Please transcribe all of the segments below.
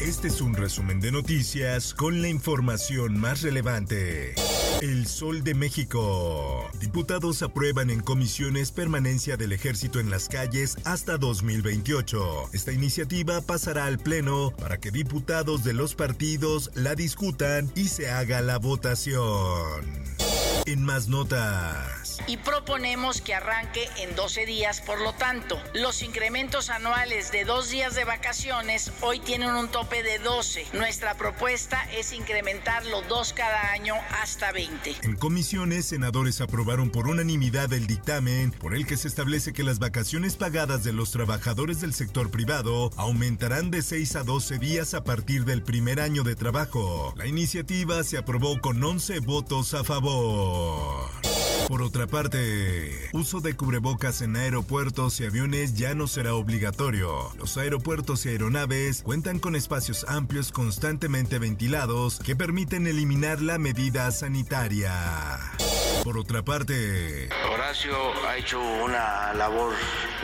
Este es un resumen de noticias con la información más relevante. El Sol de México. Diputados aprueban en comisiones permanencia del ejército en las calles hasta 2028. Esta iniciativa pasará al Pleno para que diputados de los partidos la discutan y se haga la votación. En más notas. Y proponemos que arranque en 12 días, por lo tanto, los incrementos anuales de dos días de vacaciones hoy tienen un tope de 12. Nuestra propuesta es incrementarlo dos cada año hasta 20. En comisiones, senadores aprobaron por unanimidad el dictamen por el que se establece que las vacaciones pagadas de los trabajadores del sector privado aumentarán de 6 a 12 días a partir del primer año de trabajo. La iniciativa se aprobó con 11 votos a favor. Por otra parte, uso de cubrebocas en aeropuertos y aviones ya no será obligatorio. Los aeropuertos y aeronaves cuentan con espacios amplios constantemente ventilados que permiten eliminar la medida sanitaria. Por otra parte, Horacio ha hecho una labor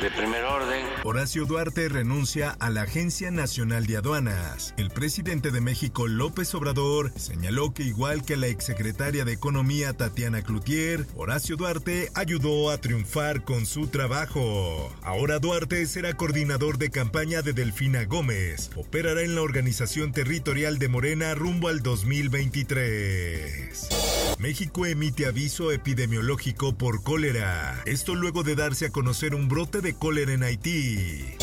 de primer orden. Horacio Duarte renuncia a la Agencia Nacional de Aduanas. El presidente de México, López Obrador, señaló que igual que la exsecretaria de Economía, Tatiana Cloutier, Horacio Duarte ayudó a triunfar con su trabajo. Ahora Duarte será coordinador de campaña de Delfina Gómez. Operará en la organización territorial de Morena rumbo al 2023. México emite aviso epidemiológico por cólera. Esto luego de darse a conocer un brote de cólera en Haití.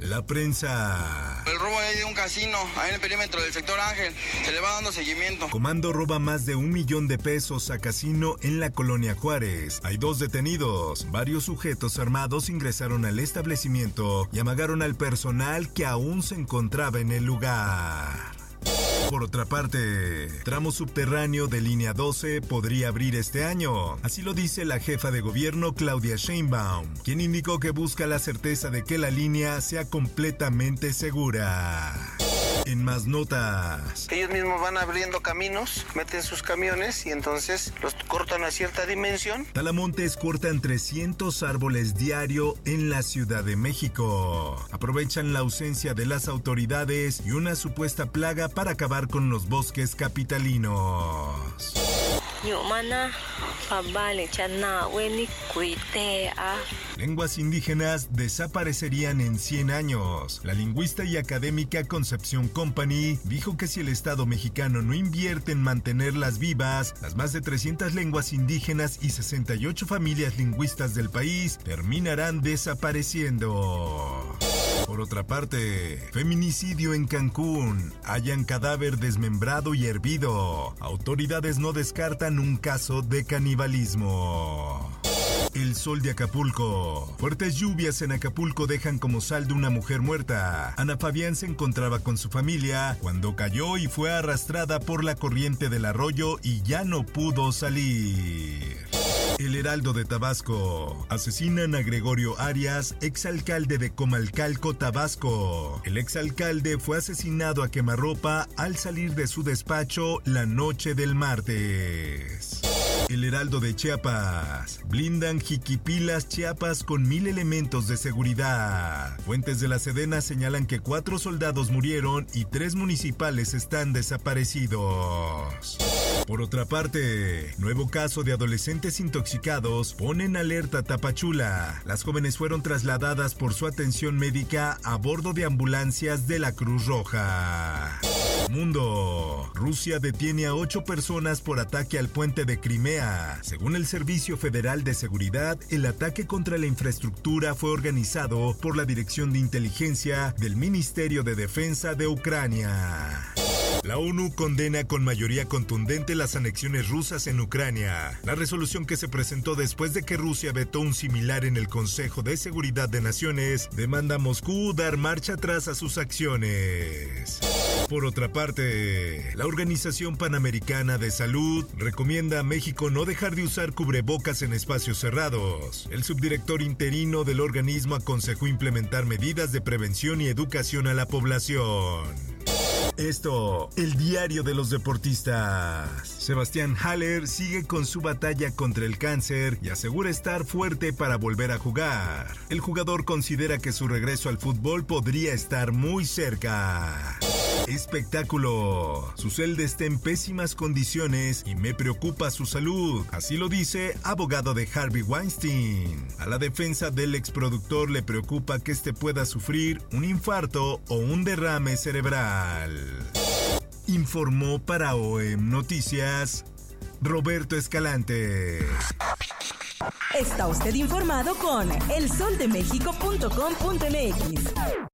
La prensa. El robo de un casino ahí en el perímetro del sector Ángel. Se le va dando seguimiento. Comando roba más de un millón de pesos a casino en la colonia Juárez. Hay dos detenidos. Varios sujetos armados ingresaron al establecimiento y amagaron al personal que aún se encontraba en el lugar. Por otra parte, tramo subterráneo de línea 12 podría abrir este año. Así lo dice la jefa de gobierno Claudia Sheinbaum, quien indicó que busca la certeza de que la línea sea completamente segura. En más notas. Ellos mismos van abriendo caminos, meten sus camiones y entonces los cortan a cierta dimensión. Talamontes cortan 300 árboles diario en la Ciudad de México. Aprovechan la ausencia de las autoridades y una supuesta plaga para acabar con los bosques capitalinos. Lenguas indígenas desaparecerían en 100 años. La lingüista y académica Concepción Company dijo que si el Estado mexicano no invierte en mantenerlas vivas, las más de 300 lenguas indígenas y 68 familias lingüistas del país terminarán desapareciendo. Por otra parte, feminicidio en Cancún. Hallan cadáver desmembrado y hervido. Autoridades no descartan un caso de canibalismo. El sol de Acapulco. Fuertes lluvias en Acapulco dejan como saldo una mujer muerta. Ana Fabián se encontraba con su familia cuando cayó y fue arrastrada por la corriente del arroyo y ya no pudo salir. El Heraldo de Tabasco. Asesinan a Gregorio Arias, exalcalde de Comalcalco, Tabasco. El exalcalde fue asesinado a quemarropa al salir de su despacho la noche del martes. El Heraldo de Chiapas. Blindan Jiquipilas, Chiapas con mil elementos de seguridad. Fuentes de la Sedena señalan que cuatro soldados murieron y tres municipales están desaparecidos. Por otra parte, nuevo caso de adolescentes intoxicados pone en alerta Tapachula. Las jóvenes fueron trasladadas por su atención médica a bordo de ambulancias de la Cruz Roja. Mundo. Rusia detiene a ocho personas por ataque al puente de Crimea. Según el Servicio Federal de Seguridad, el ataque contra la infraestructura fue organizado por la Dirección de Inteligencia del Ministerio de Defensa de Ucrania. La ONU condena con mayoría contundente las anexiones rusas en Ucrania. La resolución que se presentó después de que Rusia vetó un similar en el Consejo de Seguridad de Naciones demanda a Moscú dar marcha atrás a sus acciones. Por otra parte, la Organización Panamericana de Salud recomienda a México no dejar de usar cubrebocas en espacios cerrados. El subdirector interino del organismo aconsejó implementar medidas de prevención y educación a la población. Esto, el diario de los deportistas. Sebastián Haller sigue con su batalla contra el cáncer y asegura estar fuerte para volver a jugar. El jugador considera que su regreso al fútbol podría estar muy cerca. Espectáculo. Su celda está en pésimas condiciones y me preocupa su salud. Así lo dice abogado de Harvey Weinstein. A la defensa del exproductor le preocupa que este pueda sufrir un infarto o un derrame cerebral. Informó para OEM Noticias Roberto Escalante. Está usted informado con elsoldemexico.com.mx.